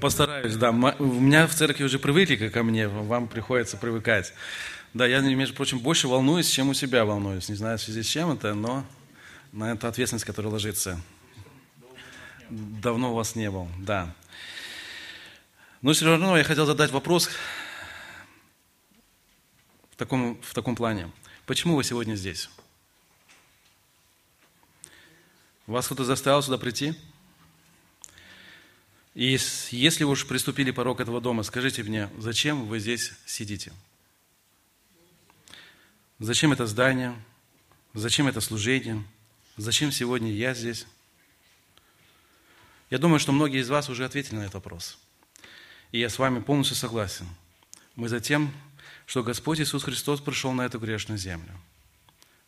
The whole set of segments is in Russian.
Постараюсь, да. У меня в церкви уже привыкли ко мне, вам приходится привыкать. Да, я, между прочим, больше волнуюсь, чем у себя волнуюсь. Не знаю, в связи с чем это, но на эту ответственность, которая ложится. Давно у вас не был, да. Но все равно я хотел задать вопрос в таком, в таком плане. Почему вы сегодня здесь? Вас кто-то заставил сюда прийти? И если вы уж приступили порог этого дома, скажите мне, зачем вы здесь сидите? Зачем это здание? Зачем это служение? Зачем сегодня я здесь? Я думаю, что многие из вас уже ответили на этот вопрос. И я с вами полностью согласен. Мы за тем, что Господь Иисус Христос пришел на эту грешную землю,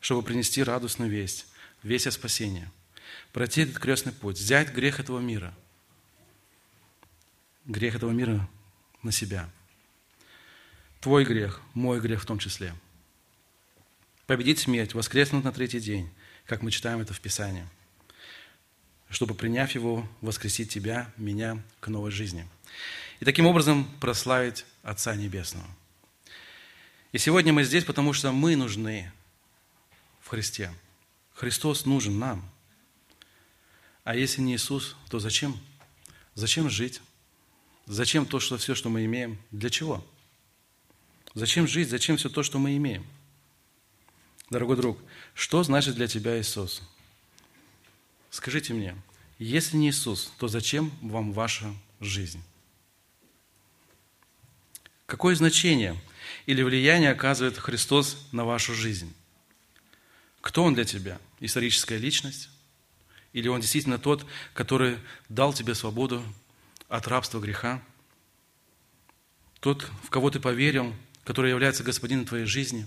чтобы принести радостную весть, весть о спасении, пройти этот крестный путь, взять грех этого мира, грех этого мира на себя. Твой грех, мой грех в том числе. Победить смерть, воскреснуть на третий день, как мы читаем это в Писании, чтобы, приняв его, воскресить тебя, меня к новой жизни. И таким образом прославить Отца Небесного – и сегодня мы здесь, потому что мы нужны в Христе. Христос нужен нам. А если не Иисус, то зачем? Зачем жить? Зачем то, что все, что мы имеем? Для чего? Зачем жить? Зачем все то, что мы имеем? Дорогой друг, что значит для тебя Иисус? Скажите мне, если не Иисус, то зачем вам ваша жизнь? Какое значение или влияние оказывает Христос на вашу жизнь? Кто Он для тебя? Историческая личность? Или Он действительно тот, который дал тебе свободу от рабства греха? Тот, в кого ты поверил, который является господином твоей жизни?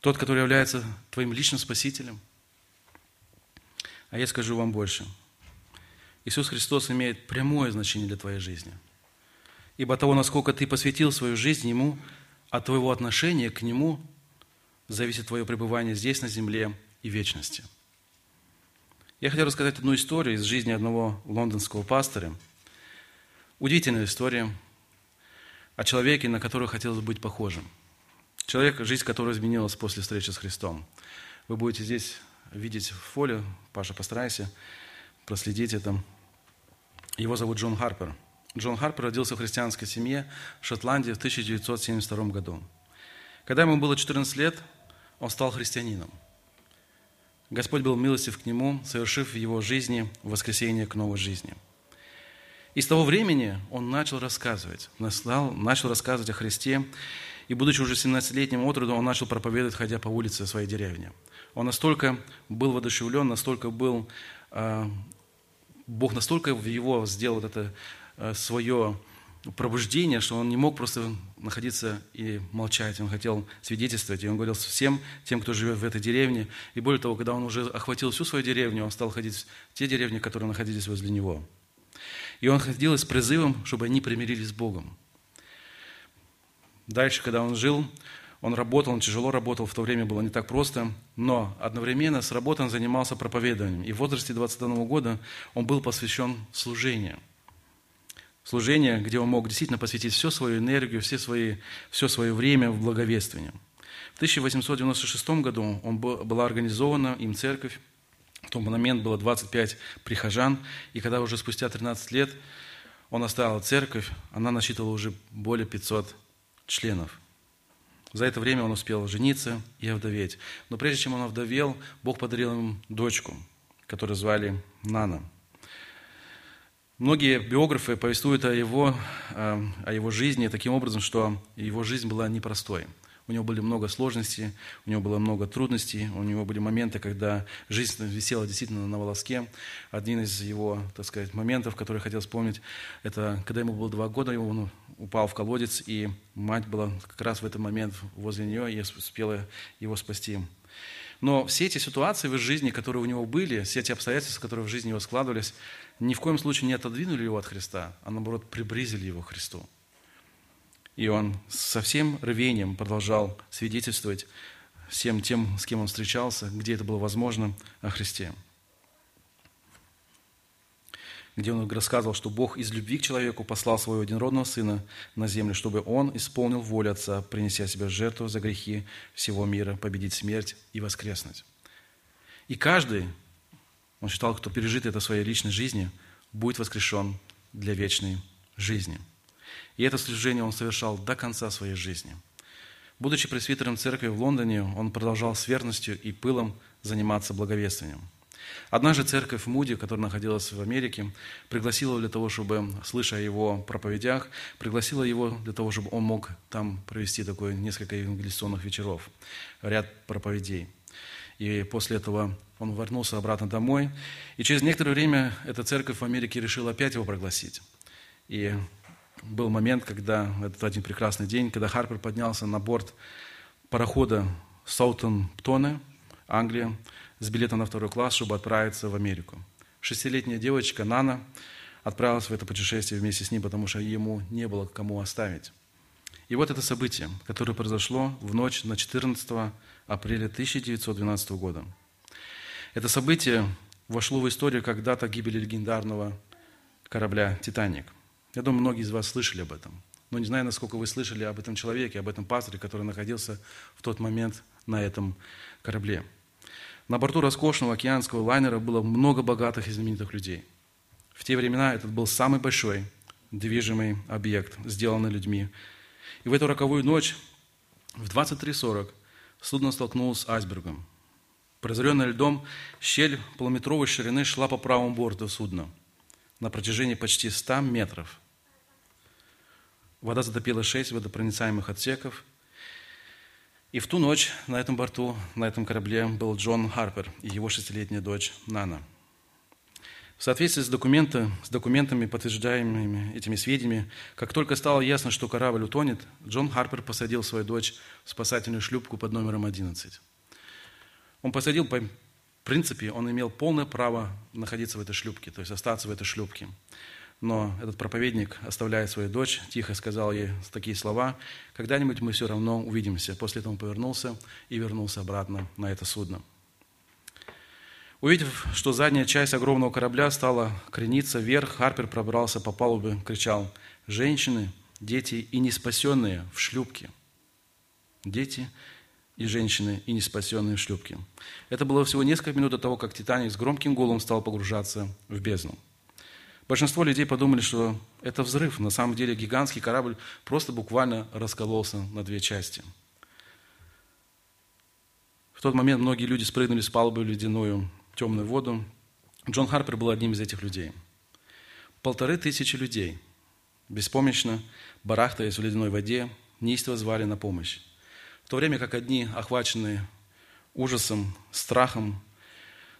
Тот, который является твоим личным спасителем? А я скажу вам больше. Иисус Христос имеет прямое значение для твоей жизни. Ибо того, насколько ты посвятил свою жизнь Ему, от твоего отношения к Нему зависит твое пребывание здесь, на земле и вечности. Я хотел рассказать одну историю из жизни одного лондонского пастора. Удивительная история о человеке, на которого хотелось быть похожим. Человек, жизнь которого изменилась после встречи с Христом. Вы будете здесь видеть фоле, Паша, постарайся проследить это. Его зовут Джон Харпер – Джон Харпер родился в христианской семье в Шотландии в 1972 году. Когда ему было 14 лет, он стал христианином. Господь был милостив к нему, совершив в его жизни воскресение к новой жизни. И с того времени он начал рассказывать, начал рассказывать о Христе, и, будучи уже 17-летним от он начал проповедовать, ходя по улице своей деревни. Он настолько был воодушевлен, настолько был, а, Бог настолько в его сделал это Э, свое пробуждение, что он не мог просто находиться и молчать. Он хотел свидетельствовать, и он говорил всем тем, кто живет в этой деревне. И более того, когда он уже охватил всю свою деревню, он стал ходить в те деревни, которые находились возле него. И он ходил с призывом, чтобы они примирились с Богом. Дальше, когда он жил, он работал, он тяжело работал, в то время было не так просто, но одновременно с работой он занимался проповедованием. И в возрасте 21 года он был посвящен служению – служение, где он мог действительно посвятить всю свою энергию, все, свои, все свое время в благовествование. В 1896 году он был, была организована им церковь. В тот момент было 25 прихожан. И когда уже спустя 13 лет он оставил церковь, она насчитывала уже более 500 членов. За это время он успел жениться и овдоветь. Но прежде чем он овдовел, Бог подарил ему дочку, которую звали Нана – Многие биографы повествуют о его, э, о его жизни таким образом, что его жизнь была непростой. У него были много сложностей, у него было много трудностей, у него были моменты, когда жизнь висела действительно на волоске. Один из его, так сказать, моментов, который я хотел вспомнить, это когда ему было два года, он упал в колодец, и мать была как раз в этот момент возле нее и успела его спасти. Но все эти ситуации в жизни, которые у него были, все эти обстоятельства, которые в жизни его складывались, ни в коем случае не отодвинули его от Христа, а наоборот приблизили его к Христу. И он со всем рвением продолжал свидетельствовать всем тем, с кем он встречался, где это было возможно, о Христе. где он рассказывал, что Бог из любви к человеку послал своего единородного Сына на землю, чтобы он исполнил волю Отца, принеся себя жертву за грехи всего мира, победить смерть и воскреснуть. И каждый, он считал, кто пережит это в своей личной жизни, будет воскрешен для вечной жизни. И это служение он совершал до конца своей жизни. Будучи пресвитером церкви в Лондоне, он продолжал с верностью и пылом заниматься благовествием – Однажды церковь Муди, которая находилась в Америке, пригласила для того, чтобы, слыша о его проповедях, пригласила его для того, чтобы он мог там провести такое несколько евангелиционных вечеров, ряд проповедей. И после этого он вернулся обратно домой. И через некоторое время эта церковь в Америке решила опять его пригласить. И был момент, когда, этот один прекрасный день, когда Харпер поднялся на борт парохода Саутон-Тоне, Англия, с билетом на второй класс, чтобы отправиться в Америку. Шестилетняя девочка Нана отправилась в это путешествие вместе с ним, потому что ему не было кому оставить. И вот это событие, которое произошло в ночь на 14 апреля 1912 года. Это событие вошло в историю как дата гибели легендарного корабля «Титаник». Я думаю, многие из вас слышали об этом. Но не знаю, насколько вы слышали об этом человеке, об этом пасторе, который находился в тот момент на этом корабле – на борту роскошного океанского лайнера было много богатых и знаменитых людей. В те времена этот был самый большой движимый объект, сделанный людьми. И в эту роковую ночь в 23.40 судно столкнулось с айсбергом. Прозренная льдом, щель полуметровой ширины шла по правому борту судна на протяжении почти 100 метров. Вода затопила шесть водопроницаемых отсеков – и в ту ночь на этом борту, на этом корабле был Джон Харпер и его шестилетняя дочь Нана. В соответствии с, документы, с документами, подтверждаемыми этими сведениями, как только стало ясно, что корабль утонет, Джон Харпер посадил свою дочь в спасательную шлюпку под номером 11. Он посадил, по принципе, он имел полное право находиться в этой шлюпке, то есть остаться в этой шлюпке. Но этот проповедник, оставляя свою дочь, тихо сказал ей такие слова, «Когда-нибудь мы все равно увидимся». После этого он повернулся и вернулся обратно на это судно. Увидев, что задняя часть огромного корабля стала крениться вверх, Харпер пробрался по палубе, кричал «Женщины, дети и неспасенные в шлюпке». Дети и женщины и неспасенные в шлюпке. Это было всего несколько минут до того, как «Титаник» с громким голом стал погружаться в бездну. Большинство людей подумали, что это взрыв. На самом деле гигантский корабль просто буквально раскололся на две части. В тот момент многие люди спрыгнули с палубы в ледяную темную воду. Джон Харпер был одним из этих людей. Полторы тысячи людей, беспомощно барахтаясь в ледяной воде, неистово звали на помощь. В то время как одни, охваченные ужасом, страхом,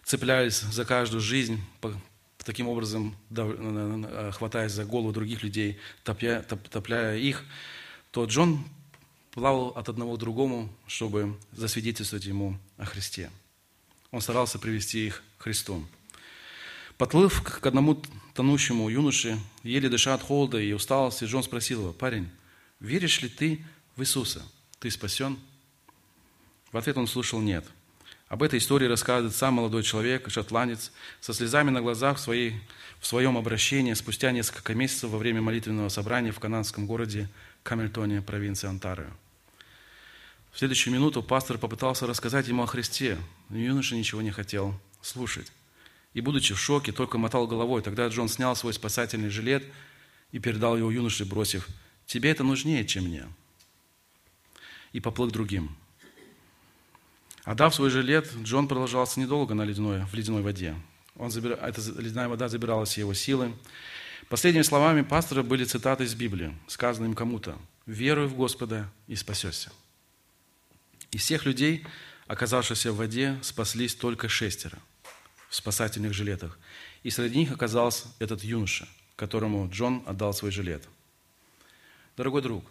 цеплялись за каждую жизнь, таким образом, э, хватаясь за голову других людей, топя, топ, топляя их, то Джон плавал от одного к другому, чтобы засвидетельствовать ему о Христе. Он старался привести их к Христу. Подплыв к одному тонущему юноше, еле дыша от холода и усталости, Джон спросил его, «Парень, веришь ли ты в Иисуса? Ты спасен?» В ответ он слушал «нет». Об этой истории рассказывает сам молодой человек, шотландец, со слезами на глазах в, своей, в своем обращении спустя несколько месяцев во время молитвенного собрания в канадском городе Камильтоне, провинции Онтарио. В следующую минуту пастор попытался рассказать ему о Христе, но юноша ничего не хотел слушать. И, будучи в шоке, только мотал головой. Тогда Джон снял свой спасательный жилет и передал его юноше, бросив, «Тебе это нужнее, чем мне». И поплыл другим – Отдав свой жилет, Джон продолжался недолго на ледяной, в ледяной воде. Он забира... Эта ледяная вода забиралась его силы. Последними словами пастора были цитаты из Библии, сказанные им кому-то. «Веруй в Господа и спасешься». Из всех людей, оказавшихся в воде, спаслись только шестеро в спасательных жилетах. И среди них оказался этот юноша, которому Джон отдал свой жилет. Дорогой друг,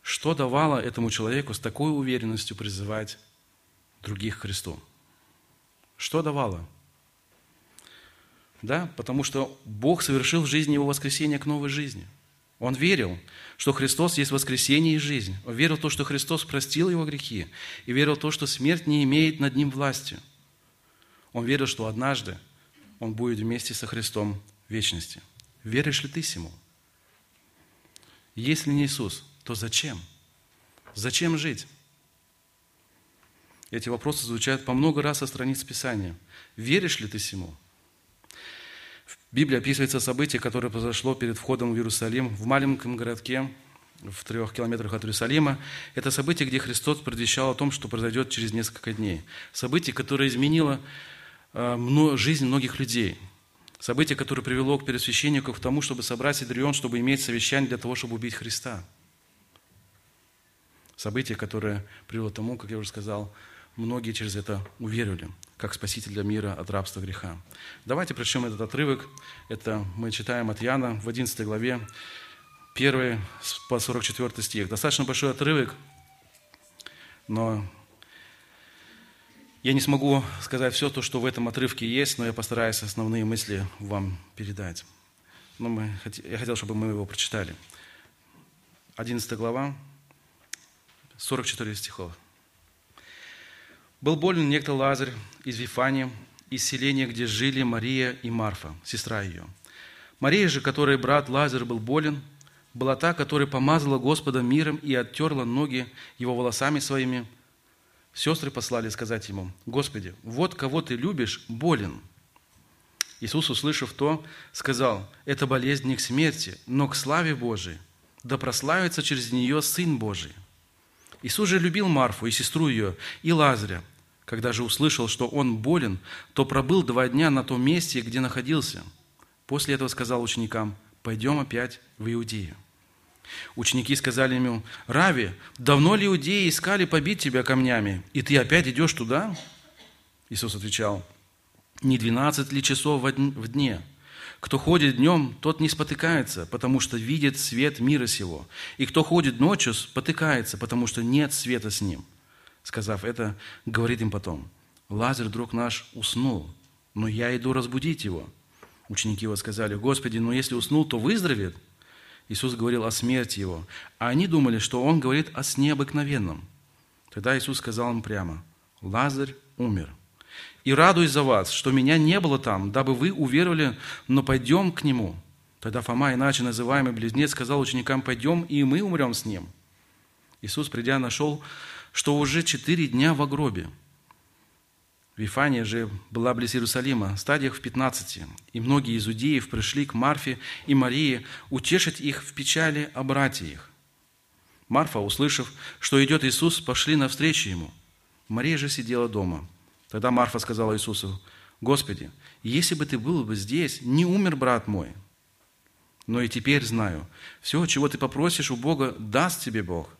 что давало этому человеку с такой уверенностью призывать других Христу. Что давало? Да, потому что Бог совершил в жизни его воскресение к новой жизни. Он верил, что Христос есть воскресение и жизнь. Он верил в то, что Христос простил его грехи. И верил в то, что смерть не имеет над ним власти. Он верил, что однажды он будет вместе со Христом вечности. Веришь ли ты всему? Если не Иисус, то зачем? Зачем жить? Эти вопросы звучат по много раз со страниц Писания. Веришь ли ты всему? В Библии описывается событие, которое произошло перед входом в Иерусалим в маленьком городке в трех километрах от Иерусалима. Это событие, где Христос предвещал о том, что произойдет через несколько дней. Событие, которое изменило э, жизнь многих людей. Событие, которое привело к пересвященнику к тому, чтобы собрать Сидрион, чтобы иметь совещание для того, чтобы убить Христа. Событие, которое привело к тому, как я уже сказал, многие через это уверовали, как Спаситель для мира от рабства греха. Давайте прочтем этот отрывок. Это мы читаем от Яна в 11 главе, 1 по 44 стих. Достаточно большой отрывок, но я не смогу сказать все то, что в этом отрывке есть, но я постараюсь основные мысли вам передать. Но мы, я хотел, чтобы мы его прочитали. 11 глава, 44 стихов. «Был болен некто Лазарь из Вифани, из селения, где жили Мария и Марфа, сестра ее. Мария же, которой брат Лазарь был болен, была та, которая помазала Господа миром и оттерла ноги его волосами своими. Сестры послали сказать ему, «Господи, вот кого ты любишь, болен». Иисус, услышав то, сказал, «Это болезнь не к смерти, но к славе Божией, да прославится через нее Сын Божий». Иисус же любил Марфу и сестру ее, и Лазаря. Когда же услышал, что он болен, то пробыл два дня на том месте, где находился. После этого сказал ученикам, «Пойдем опять в Иудею». Ученики сказали ему, «Рави, давно ли иудеи искали побить тебя камнями, и ты опять идешь туда?» Иисус отвечал, «Не двенадцать ли часов в дне? Кто ходит днем, тот не спотыкается, потому что видит свет мира сего. И кто ходит ночью, спотыкается, потому что нет света с ним». Сказав это, говорит им потом, «Лазарь, друг наш, уснул, но я иду разбудить его». Ученики его сказали, «Господи, но если уснул, то выздоровеет». Иисус говорил о смерти его, а они думали, что он говорит о сне обыкновенном. Тогда Иисус сказал им прямо, «Лазарь умер. И радуюсь за вас, что меня не было там, дабы вы уверовали, но пойдем к нему». Тогда Фома, иначе называемый близнец, сказал ученикам, «Пойдем, и мы умрем с ним». Иисус, придя, нашел, что уже четыре дня в гробе – Вифания же была близ Иерусалима, стадиях в пятнадцати, и многие из иудеев пришли к Марфе и Марии утешить их в печали о их. Марфа, услышав, что идет Иисус, пошли навстречу ему. Мария же сидела дома. Тогда Марфа сказала Иисусу, «Господи, если бы ты был бы здесь, не умер брат мой. Но и теперь знаю, все, чего ты попросишь у Бога, даст тебе Бог».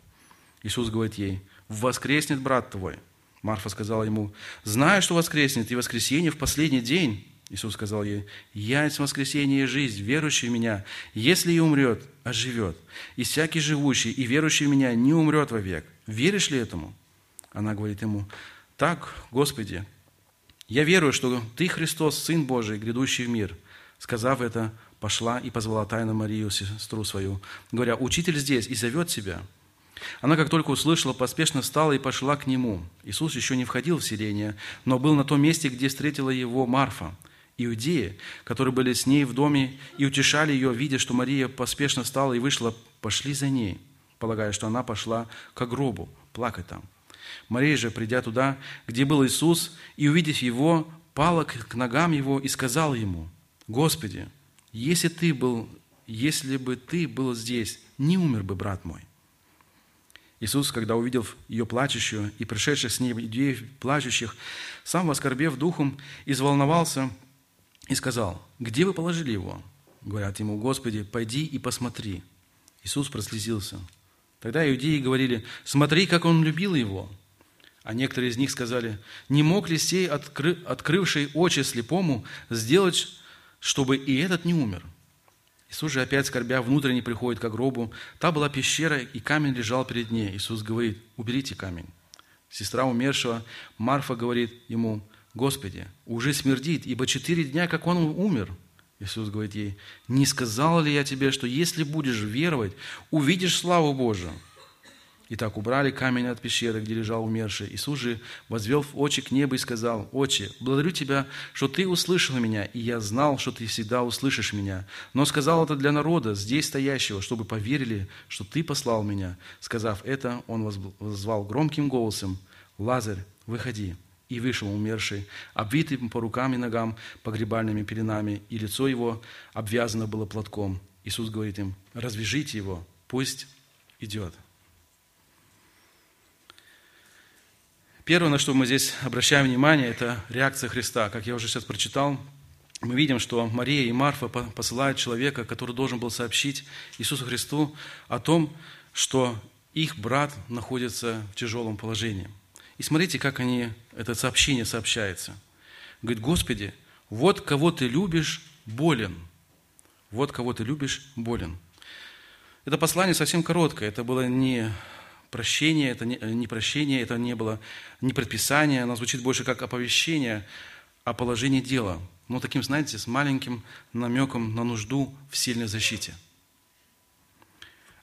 Иисус говорит ей, «Воскреснет брат твой». Марфа сказала ему, «Знаю, что воскреснет, и воскресенье в последний день». Иисус сказал ей, «Я есть воскресение и жизнь, верующий в Меня, если и умрет, оживет. И всякий живущий и верующий в Меня не умрет вовек. Веришь ли этому?» Она говорит ему, «Так, Господи, я верую, что Ты, Христос, Сын Божий, грядущий в мир». Сказав это, пошла и позвала тайно Марию, сестру свою, говоря, «Учитель здесь и зовет тебя». Она, как только услышала, поспешно встала и пошла к нему. Иисус еще не входил в селение, но был на том месте, где встретила его Марфа. Иудеи, которые были с ней в доме и утешали ее, видя, что Мария поспешно встала и вышла, пошли за ней, полагая, что она пошла к гробу плакать там. Мария же, придя туда, где был Иисус, и увидев его, пала к ногам его и сказала ему, «Господи, если, ты был, если бы ты был здесь, не умер бы брат мой». Иисус, когда увидел ее плачущую и пришедших с ней идеев плачущих, сам воскорбев духом, изволновался и сказал, «Где вы положили его?» Говорят ему, «Господи, пойди и посмотри». Иисус прослезился. Тогда иудеи говорили, «Смотри, как он любил его». А некоторые из них сказали, «Не мог ли сей, откры, открывший очи слепому, сделать, чтобы и этот не умер?» Иисус же опять, скорбя, внутренне приходит к гробу. Та была пещера, и камень лежал перед ней. Иисус говорит, уберите камень. Сестра умершего, Марфа говорит ему, Господи, уже смердит, ибо четыре дня, как он умер. Иисус говорит ей, не сказал ли я тебе, что если будешь веровать, увидишь славу Божию? И так убрали камень от пещеры, где лежал умерший. Иисус же возвел очи к небу и сказал, «Отче, благодарю Тебя, что Ты услышал меня, и я знал, что Ты всегда услышишь меня. Но сказал это для народа, здесь стоящего, чтобы поверили, что Ты послал меня». Сказав это, Он возвал громким голосом, «Лазарь, выходи». И вышел умерший, обвитый по рукам и ногам погребальными пеленами, и лицо его обвязано было платком. Иисус говорит им, развяжите его, пусть идет. Первое, на что мы здесь обращаем внимание, это реакция Христа. Как я уже сейчас прочитал, мы видим, что Мария и Марфа посылают человека, который должен был сообщить Иисусу Христу о том, что их брат находится в тяжелом положении. И смотрите, как они, это сообщение сообщается. Говорит, Господи, вот кого ты любишь, болен. Вот кого ты любишь, болен. Это послание совсем короткое. Это было не прощение, это не, не прощение, это не было не предписание, оно звучит больше как оповещение о положении дела. Но таким, знаете, с маленьким намеком на нужду в сильной защите.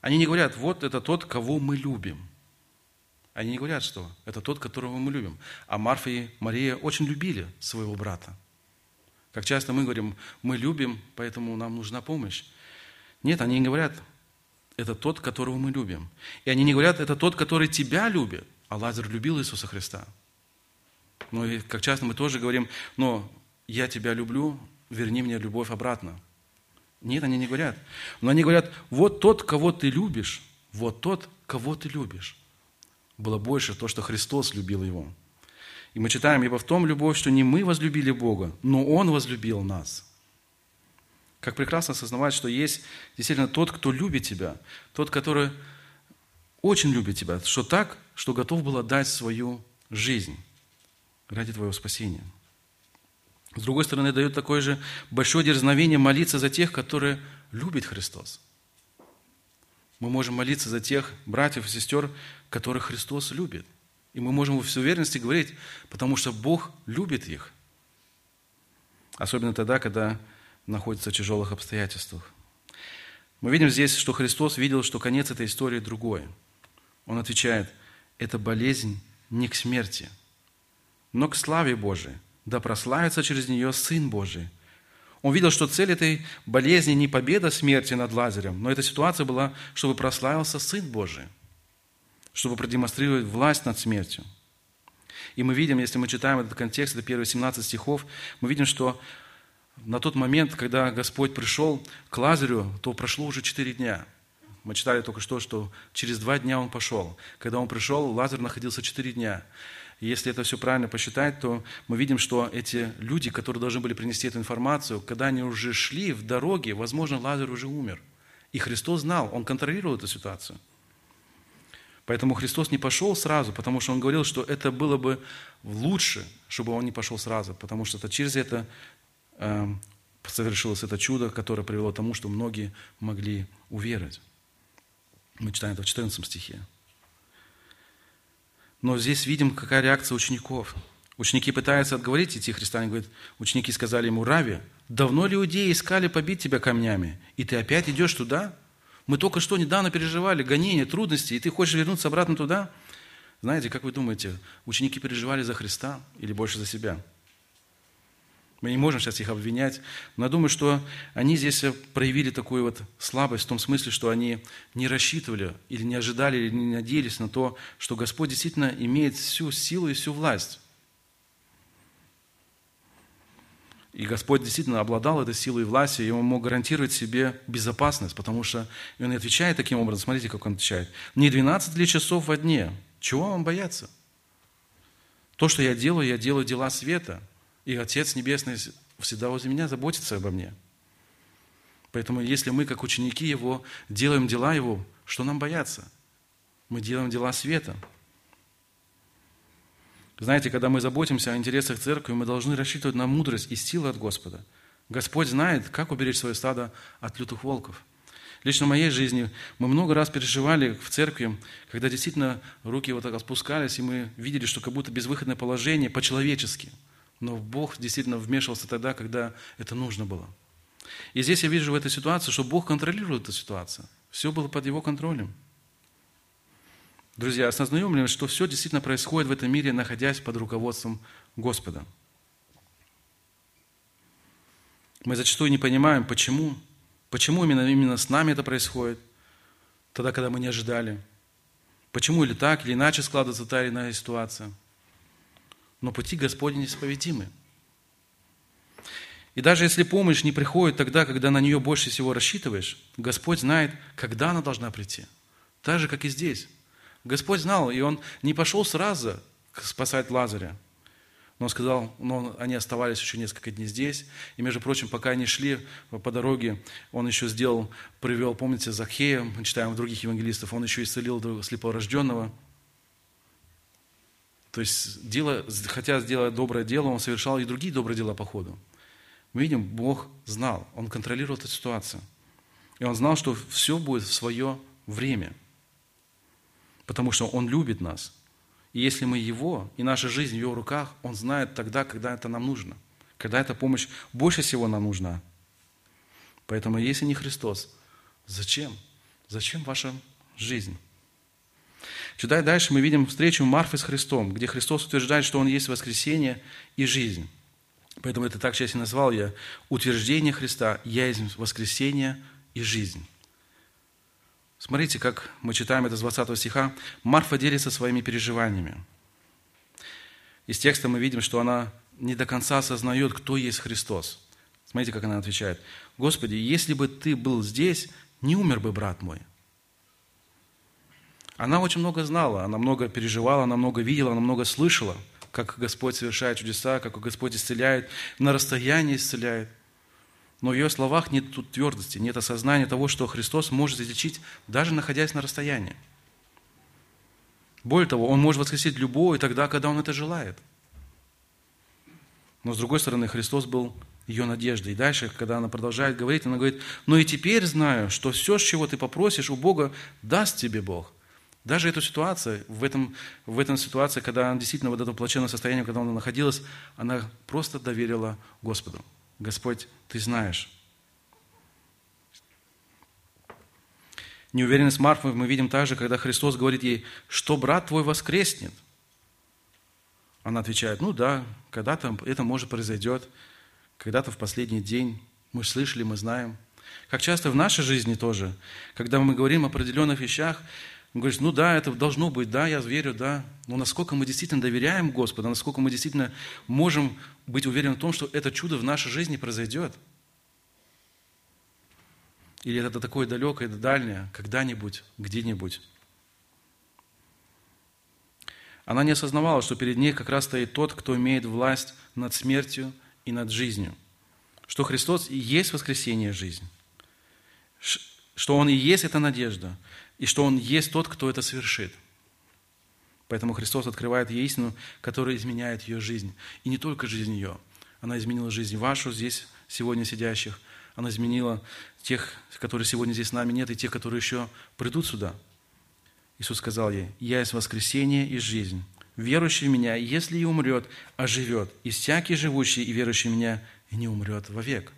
Они не говорят, вот это тот, кого мы любим. Они не говорят, что это тот, которого мы любим. А Марфа и Мария очень любили своего брата. Как часто мы говорим, мы любим, поэтому нам нужна помощь. Нет, они не говорят, это тот, которого мы любим. И они не говорят, это тот, который тебя любит. А Лазарь любил Иисуса Христа. Ну и как часто мы тоже говорим, но я тебя люблю, верни мне любовь обратно. Нет, они не говорят. Но они говорят, вот тот, кого ты любишь, вот тот, кого ты любишь. Было больше то, что Христос любил его. И мы читаем, ибо в том любовь, что не мы возлюбили Бога, но Он возлюбил нас – как прекрасно осознавать, что есть действительно тот, кто любит тебя, тот, который очень любит тебя, что так, что готов был отдать свою жизнь ради твоего спасения. С другой стороны, дает такое же большое дерзновение молиться за тех, которые любят Христос. Мы можем молиться за тех братьев и сестер, которых Христос любит. И мы можем с уверенностью говорить, потому что Бог любит их. Особенно тогда, когда находится в тяжелых обстоятельствах. Мы видим здесь, что Христос видел, что конец этой истории другой. Он отвечает, это болезнь не к смерти, но к славе Божией, да прославится через нее Сын Божий. Он видел, что цель этой болезни не победа смерти над Лазарем, но эта ситуация была, чтобы прославился Сын Божий, чтобы продемонстрировать власть над смертью. И мы видим, если мы читаем этот контекст, это первые 17 стихов, мы видим, что на тот момент, когда Господь пришел к Лазарю, то прошло уже четыре дня. Мы читали только что, что через два дня он пошел. Когда он пришел, Лазарь находился четыре дня. И если это все правильно посчитать, то мы видим, что эти люди, которые должны были принести эту информацию, когда они уже шли в дороге, возможно, Лазарь уже умер. И Христос знал, Он контролировал эту ситуацию. Поэтому Христос не пошел сразу, потому что Он говорил, что это было бы лучше, чтобы Он не пошел сразу, потому что это через это совершилось это чудо, которое привело к тому, что многие могли уверовать. Мы читаем это в 14 стихе. Но здесь видим, какая реакция учеников. Ученики пытаются отговорить идти Христа. Они говорят, ученики сказали ему, Рави, давно ли иудеи искали побить тебя камнями, и ты опять идешь туда? Мы только что недавно переживали гонения, трудности, и ты хочешь вернуться обратно туда? Знаете, как вы думаете, ученики переживали за Христа или больше за себя? Мы не можем сейчас их обвинять, но я думаю, что они здесь проявили такую вот слабость в том смысле, что они не рассчитывали или не ожидали, или не надеялись на то, что Господь действительно имеет всю силу и всю власть. И Господь действительно обладал этой силой и властью, и Он мог гарантировать себе безопасность, потому что и Он отвечает таким образом, смотрите, как Он отвечает. «Не 12 ли часов во дне? Чего вам бояться? То, что я делаю, я делаю дела света, и Отец Небесный всегда возле меня заботится обо мне. Поэтому если мы, как ученики Его, делаем дела Его, что нам бояться? Мы делаем дела света. Знаете, когда мы заботимся о интересах церкви, мы должны рассчитывать на мудрость и силу от Господа. Господь знает, как уберечь свое стадо от лютых волков. Лично в моей жизни мы много раз переживали в церкви, когда действительно руки вот так опускались, и мы видели, что как будто безвыходное положение по-человечески – но Бог действительно вмешивался тогда, когда это нужно было. И здесь я вижу в этой ситуации, что Бог контролирует эту ситуацию. Все было под Его контролем. Друзья, осознаем ли, что все действительно происходит в этом мире, находясь под руководством Господа? Мы зачастую не понимаем, почему. Почему именно, именно с нами это происходит, тогда, когда мы не ожидали. Почему или так, или иначе складывается та или иная ситуация. Но пути Господни неисповедимы. И даже если помощь не приходит тогда, когда на нее больше всего рассчитываешь, Господь знает, когда она должна прийти. Так же, как и здесь. Господь знал, и Он не пошел сразу спасать Лазаря. Но он сказал, но они оставались еще несколько дней здесь. И, между прочим, пока они шли по дороге, он еще сделал, привел, помните, Захея, мы читаем в других евангелистов, он еще исцелил слепорожденного. То есть, дело, хотя сделать доброе дело, он совершал и другие добрые дела по ходу. Мы видим, Бог знал, Он контролировал эту ситуацию. И Он знал, что все будет в свое время. Потому что Он любит нас. И если мы Его, и наша жизнь в Его руках, Он знает тогда, когда это нам нужно. Когда эта помощь больше всего нам нужна. Поэтому, если не Христос, зачем? Зачем ваша жизнь? Читая дальше, мы видим встречу Марфы с Христом, где Христос утверждает, что Он есть воскресение и жизнь. Поэтому это так сейчас и назвал я утверждение Христа «Я есть воскресение и жизнь». Смотрите, как мы читаем это с 20 стиха. Марфа делится своими переживаниями. Из текста мы видим, что она не до конца осознает, кто есть Христос. Смотрите, как она отвечает. «Господи, если бы Ты был здесь, не умер бы брат мой». Она очень много знала, она много переживала, она много видела, она много слышала – как Господь совершает чудеса, как Господь исцеляет, на расстоянии исцеляет. Но в ее словах нет тут твердости, нет осознания того, что Христос может излечить, даже находясь на расстоянии. Более того, Он может воскресить любого и тогда, когда Он это желает. Но с другой стороны, Христос был ее надеждой. И дальше, когда она продолжает говорить, она говорит, «Но и теперь знаю, что все, чего ты попросишь у Бога, даст тебе Бог». Даже эту ситуацию, в этом, в этом ситуации, когда она действительно в этом плачевном состоянии, когда она находилась, она просто доверила Господу. Господь, Ты знаешь. Неуверенность Марфы мы видим также, когда Христос говорит ей, что брат твой воскреснет. Она отвечает, ну да, когда-то это может произойдет, когда-то в последний день. Мы слышали, мы знаем. Как часто в нашей жизни тоже, когда мы говорим о определенных вещах, он говорит, ну да, это должно быть, да, я верю, да. Но насколько мы действительно доверяем Господу, насколько мы действительно можем быть уверены в том, что это чудо в нашей жизни произойдет. Или это такое далекое, дальнее, когда-нибудь, где-нибудь. Она не осознавала, что перед ней как раз стоит тот, кто имеет власть над смертью и над жизнью. Что Христос и есть воскресение жизнь. Что Он и есть эта надежда и что Он есть тот, кто это совершит. Поэтому Христос открывает ей истину, которая изменяет ее жизнь. И не только жизнь ее. Она изменила жизнь вашу здесь, сегодня сидящих. Она изменила тех, которые сегодня здесь с нами нет, и тех, которые еще придут сюда. Иисус сказал ей, «Я есть воскресение и жизнь. Верующий в Меня, если и умрет, оживет. И всякий живущий и верующий в Меня не умрет вовек».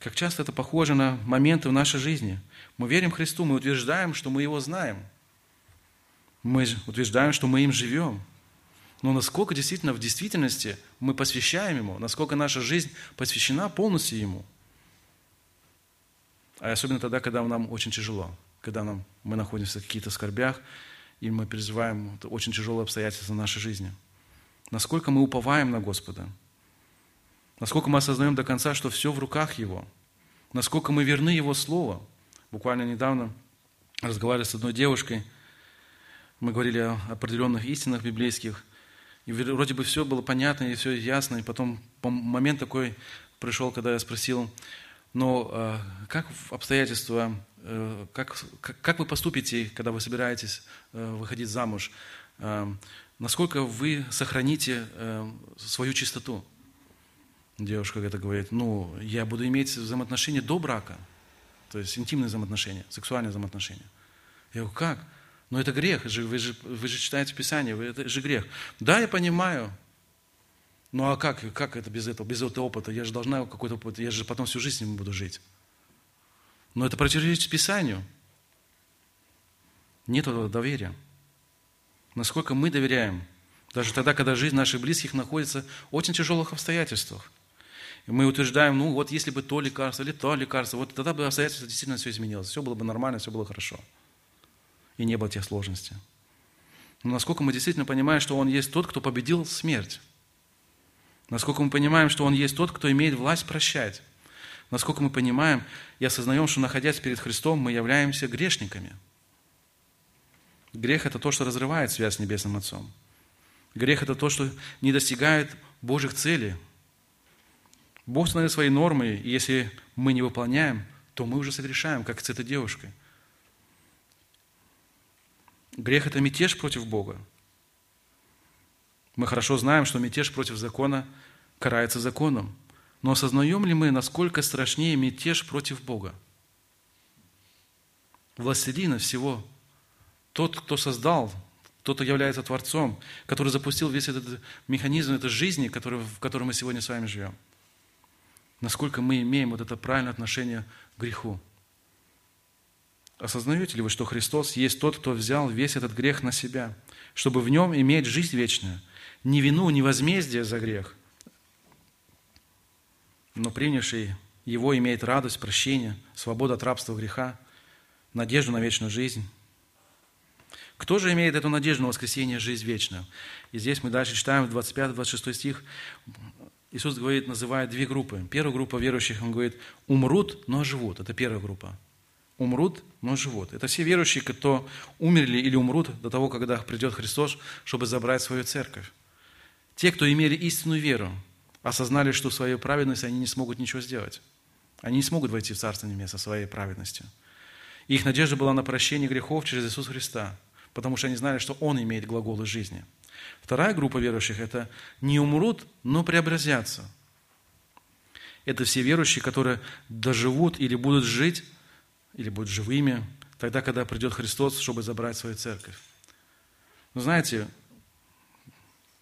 Как часто это похоже на моменты в нашей жизни. Мы верим Христу, мы утверждаем, что мы Его знаем. Мы утверждаем, что мы им живем. Но насколько действительно в действительности мы посвящаем Ему, насколько наша жизнь посвящена полностью Ему. А особенно тогда, когда нам очень тяжело, когда нам, мы находимся в каких-то скорбях, и мы переживаем очень тяжелые обстоятельства нашей жизни. Насколько мы уповаем на Господа – Насколько мы осознаем до конца, что все в руках Его. Насколько мы верны Его Слову. Буквально недавно разговаривали с одной девушкой, мы говорили о определенных истинах библейских, и вроде бы все было понятно и все ясно, и потом момент такой пришел, когда я спросил, но э, как обстоятельства, э, как, как, как вы поступите, когда вы собираетесь э, выходить замуж? Насколько вы сохраните свою чистоту? Девушка это говорит, ну, я буду иметь взаимоотношения до брака, то есть интимные взаимоотношения, сексуальные взаимоотношения. Я говорю, как? Ну, это грех, вы же, вы же читаете Писание, это же грех. Да, я понимаю, ну а как, как это без этого, без этого опыта? Я же должна какой-то опыт, я же потом всю жизнь с ним буду жить. Но это противоречит Писанию. Нет этого доверия. Насколько мы доверяем, даже тогда, когда жизнь наших близких находится в очень тяжелых обстоятельствах. Мы утверждаем, ну вот если бы то лекарство или то лекарство, вот тогда бы обстоятельства действительно все изменилось. Все было бы нормально, все было хорошо. И не было тех сложностей. Но насколько мы действительно понимаем, что Он есть тот, кто победил смерть. Насколько мы понимаем, что Он есть тот, кто имеет власть прощать. Насколько мы понимаем и осознаем, что находясь перед Христом, мы являемся грешниками. Грех – это то, что разрывает связь с Небесным Отцом. Грех – это то, что не достигает Божьих целей. Бог установил свои нормы, и если мы не выполняем, то мы уже согрешаем, как с этой девушкой. Грех – это мятеж против Бога. Мы хорошо знаем, что мятеж против закона карается законом. Но осознаем ли мы, насколько страшнее мятеж против Бога? Властелина всего, тот, кто создал, тот, кто является Творцом, который запустил весь этот механизм этой жизни, который, в которой мы сегодня с вами живем. Насколько мы имеем вот это правильное отношение к греху. Осознаете ли вы, что Христос есть тот, кто взял весь этот грех на себя, чтобы в нем иметь жизнь вечную, ни вину, ни возмездие за грех, но принявший его имеет радость, прощение, свободу от рабства греха, надежду на вечную жизнь. Кто же имеет эту надежду на воскресение, жизнь вечную? И здесь мы дальше читаем 25-26 стих. Иисус говорит, называет две группы. Первая группа верующих, Он говорит, умрут, но живут. Это первая группа. Умрут, но живут. Это все верующие, кто умерли или умрут до того, когда придет Христос, чтобы забрать свою церковь. Те, кто имели истинную веру, осознали, что в своей праведности они не смогут ничего сделать. Они не смогут войти в Царство Небесное своей праведностью. их надежда была на прощение грехов через Иисуса Христа, потому что они знали, что Он имеет глаголы жизни. Вторая группа верующих – это не умрут, но преобразятся. Это все верующие, которые доживут или будут жить, или будут живыми, тогда, когда придет Христос, чтобы забрать свою церковь. Но знаете,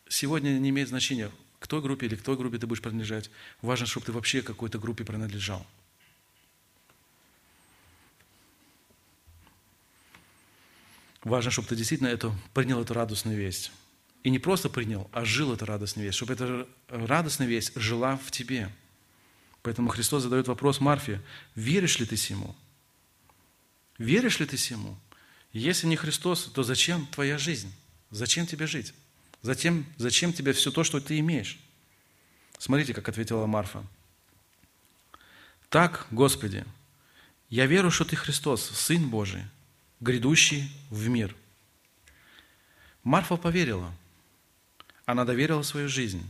сегодня не имеет значения, к той группе или к той группе ты будешь принадлежать. Важно, чтобы ты вообще какой-то группе принадлежал. Важно, чтобы ты действительно эту, принял эту радостную весть. И не просто принял, а жил эту радостную весть. Чтобы эта радостная весть жила в тебе. Поэтому Христос задает вопрос Марфе, веришь ли ты сему? Веришь ли ты сему? Если не Христос, то зачем твоя жизнь? Зачем тебе жить? Затем, зачем тебе все то, что ты имеешь? Смотрите, как ответила Марфа. Так, Господи, я верю, что Ты Христос, Сын Божий, грядущий в мир. Марфа поверила. Она доверила свою жизнь.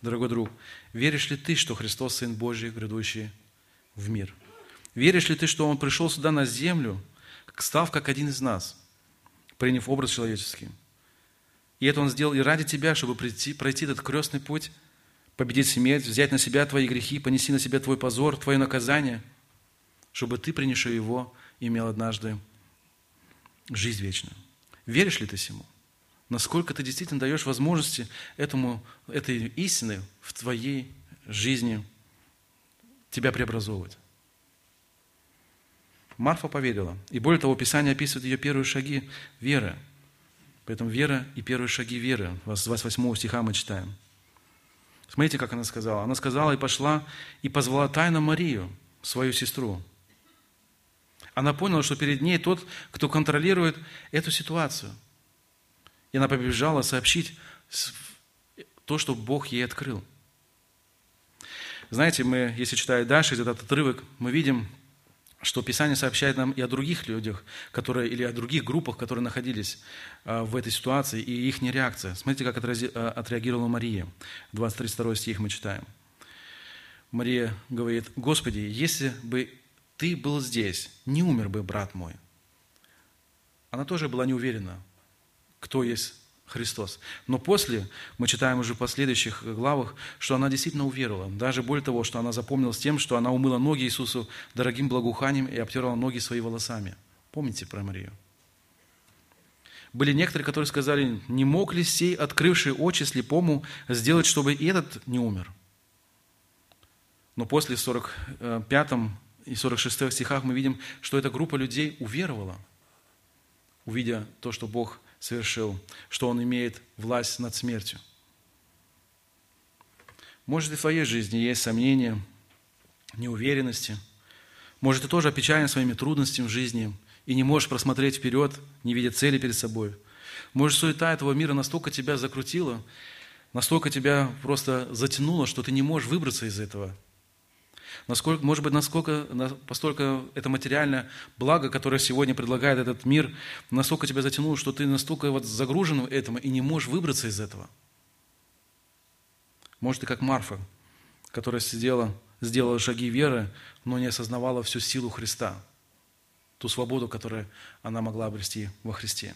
Дорогой друг, веришь ли ты, что Христос Сын Божий, грядущий в мир? Веришь ли ты, что Он пришел сюда на землю, став как один из нас, приняв образ человеческий? И это Он сделал и ради тебя, чтобы прийти, пройти этот крестный путь, победить смерть, взять на себя твои грехи, понести на себя твой позор, твое наказание, чтобы ты, принявший его, имел однажды жизнь вечную. Веришь ли ты всему? Насколько ты действительно даешь возможности этому, этой истины в твоей жизни тебя преобразовывать? Марфа поверила. И более того, Писание описывает ее первые шаги веры – Поэтому вера и первые шаги веры. С 28 стиха мы читаем. Смотрите, как она сказала. Она сказала и пошла, и позвала тайно Марию, свою сестру. Она поняла, что перед ней тот, кто контролирует эту ситуацию. И она побежала сообщить то, что Бог ей открыл. Знаете, мы, если читать дальше этот отрывок, мы видим, что Писание сообщает нам и о других людях, которые, или о других группах, которые находились а, в этой ситуации, и их реакция. Смотрите, как а, отреагировала Мария. 23 стих мы читаем. Мария говорит, «Господи, если бы Ты был здесь, не умер бы брат мой». Она тоже была не уверена, кто есть Христос. Но после, мы читаем уже в последующих главах, что она действительно уверовала. Даже более того, что она запомнила с тем, что она умыла ноги Иисусу дорогим благоуханием и обтерла ноги свои волосами. Помните про Марию? Были некоторые, которые сказали, не мог ли сей, открывший очи слепому, сделать, чтобы и этот не умер? Но после 45 и 46 стихах мы видим, что эта группа людей уверовала – увидя то, что Бог совершил, что Он имеет власть над смертью. Может, и в твоей жизни есть сомнения, неуверенности. Может, ты тоже опечален своими трудностями в жизни и не можешь просмотреть вперед, не видя цели перед собой. Может, суета этого мира настолько тебя закрутила, настолько тебя просто затянуло, что ты не можешь выбраться из этого. Насколько, может быть, насколько, постолько это материальное благо, которое сегодня предлагает этот мир, настолько тебя затянуло, что ты настолько вот загружен в этом и не можешь выбраться из этого. Может, ты как Марфа, которая сидела, сделала шаги веры, но не осознавала всю силу Христа, ту свободу, которую она могла обрести во Христе.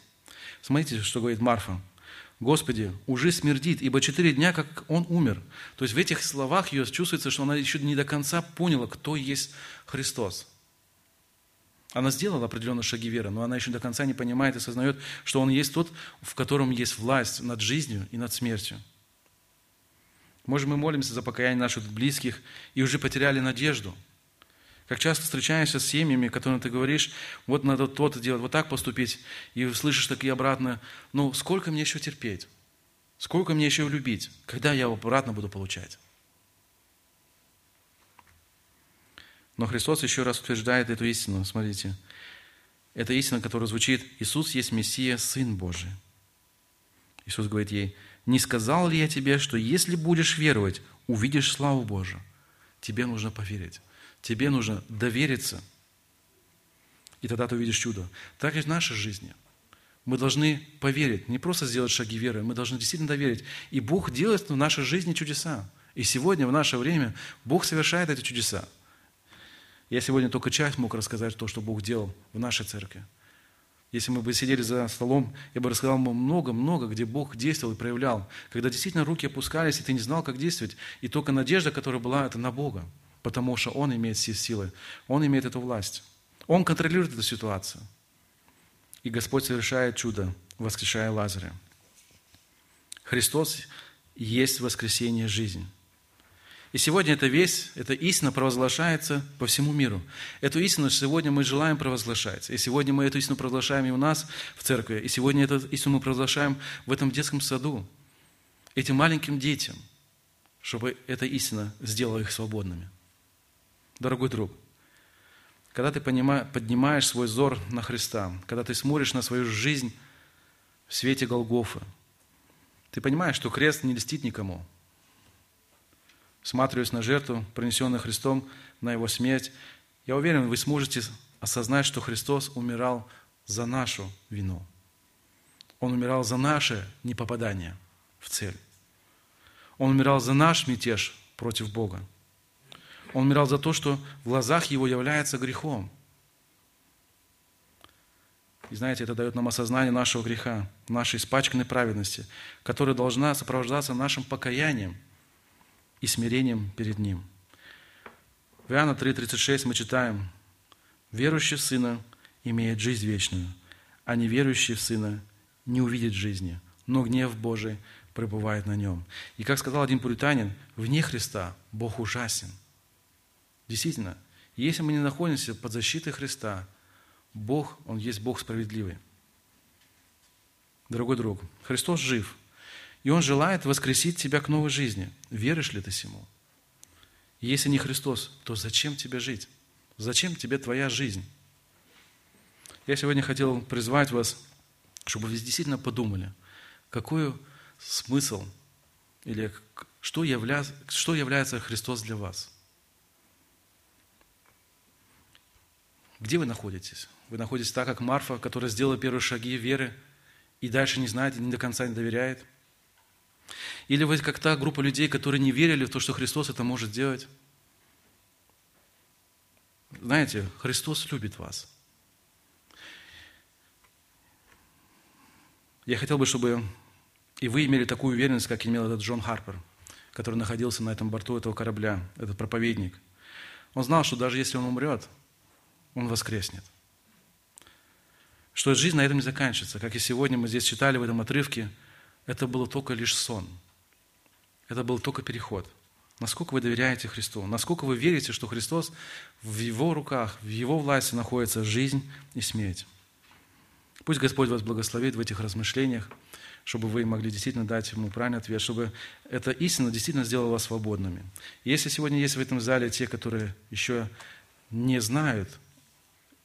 Смотрите, что говорит Марфа. Господи, уже смердит, ибо четыре дня, как он умер. То есть в этих словах ее чувствуется, что она еще не до конца поняла, кто есть Христос. Она сделала определенные шаги веры, но она еще до конца не понимает и осознает, что Он есть тот, в котором есть власть над жизнью и над смертью. Может, мы молимся за покаяние наших близких и уже потеряли надежду – как часто встречаешься с семьями, которым ты говоришь, вот надо то-то делать, вот так поступить, и слышишь такие обратно, ну, сколько мне еще терпеть? Сколько мне еще любить? Когда я обратно буду получать? Но Христос еще раз утверждает эту истину. Смотрите. Это истина, которая звучит, Иисус есть Мессия, Сын Божий. Иисус говорит ей, не сказал ли я тебе, что если будешь веровать, увидишь славу Божию? Тебе нужно поверить. Тебе нужно довериться, и тогда ты увидишь чудо. Так и в нашей жизни. Мы должны поверить, не просто сделать шаги веры, мы должны действительно доверить. И Бог делает в нашей жизни чудеса. И сегодня, в наше время, Бог совершает эти чудеса. Я сегодня только часть мог рассказать то, что Бог делал в нашей церкви. Если мы бы сидели за столом, я бы рассказал вам много-много, где Бог действовал и проявлял. Когда действительно руки опускались, и ты не знал, как действовать. И только надежда, которая была, это на Бога потому что Он имеет все силы, Он имеет эту власть. Он контролирует эту ситуацию. И Господь совершает чудо, воскрешая Лазаря. Христос есть воскресение жизни. И сегодня эта весть, эта истина провозглашается по всему миру. Эту истину сегодня мы желаем провозглашать. И сегодня мы эту истину провозглашаем и у нас в церкви. И сегодня эту истину мы провозглашаем в этом детском саду. Этим маленьким детям, чтобы эта истина сделала их свободными. Дорогой друг, когда ты поднимаешь свой взор на Христа, когда ты смотришь на свою жизнь в свете Голгофа, ты понимаешь, что крест не льстит никому. Сматриваясь на жертву, принесенную Христом, на Его смерть, я уверен, вы сможете осознать, что Христос умирал за нашу вину. Он умирал за наше непопадание в цель. Он умирал за наш мятеж против Бога. Он умирал за то, что в глазах его является грехом. И знаете, это дает нам осознание нашего греха, нашей испачканной праведности, которая должна сопровождаться нашим покаянием и смирением перед Ним. В Иоанна 3,36 мы читаем, «Верующий в Сына имеет жизнь вечную, а неверующий в Сына не увидит жизни, но гнев Божий пребывает на нем». И как сказал один пуританин, вне Христа Бог ужасен – Действительно, если мы не находимся под защитой Христа, Бог, Он есть Бог справедливый. Дорогой друг, Христос жив, и Он желает воскресить тебя к новой жизни. Веришь ли ты Сему? Если не Христос, то зачем тебе жить? Зачем тебе твоя жизнь? Я сегодня хотел призвать вас, чтобы вы действительно подумали, какой смысл или что является, что является Христос для вас – Где вы находитесь? Вы находитесь так, как Марфа, которая сделала первые шаги веры и дальше не знает, не до конца не доверяет? Или вы как та группа людей, которые не верили в то, что Христос это может делать? Знаете, Христос любит вас. Я хотел бы, чтобы и вы имели такую уверенность, как имел этот Джон Харпер, который находился на этом борту этого корабля, этот проповедник. Он знал, что даже если он умрет, он воскреснет. Что жизнь на этом не заканчивается. Как и сегодня мы здесь читали в этом отрывке, это было только лишь сон. Это был только переход. Насколько вы доверяете Христу? Насколько вы верите, что Христос в Его руках, в Его власти находится жизнь и смерть? Пусть Господь вас благословит в этих размышлениях, чтобы вы могли действительно дать Ему правильный ответ, чтобы эта истина действительно сделала вас свободными. Если сегодня есть в этом зале те, которые еще не знают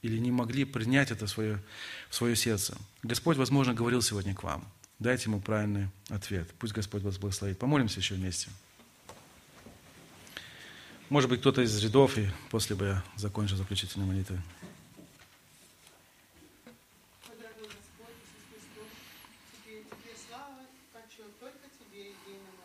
или не могли принять это в свое, в свое сердце, Господь, возможно, говорил сегодня к вам. Дайте Ему правильный ответ. Пусть Господь вас благословит. Помолимся еще вместе. Может быть, кто-то из рядов, и после бы я закончил заключительной молитвой.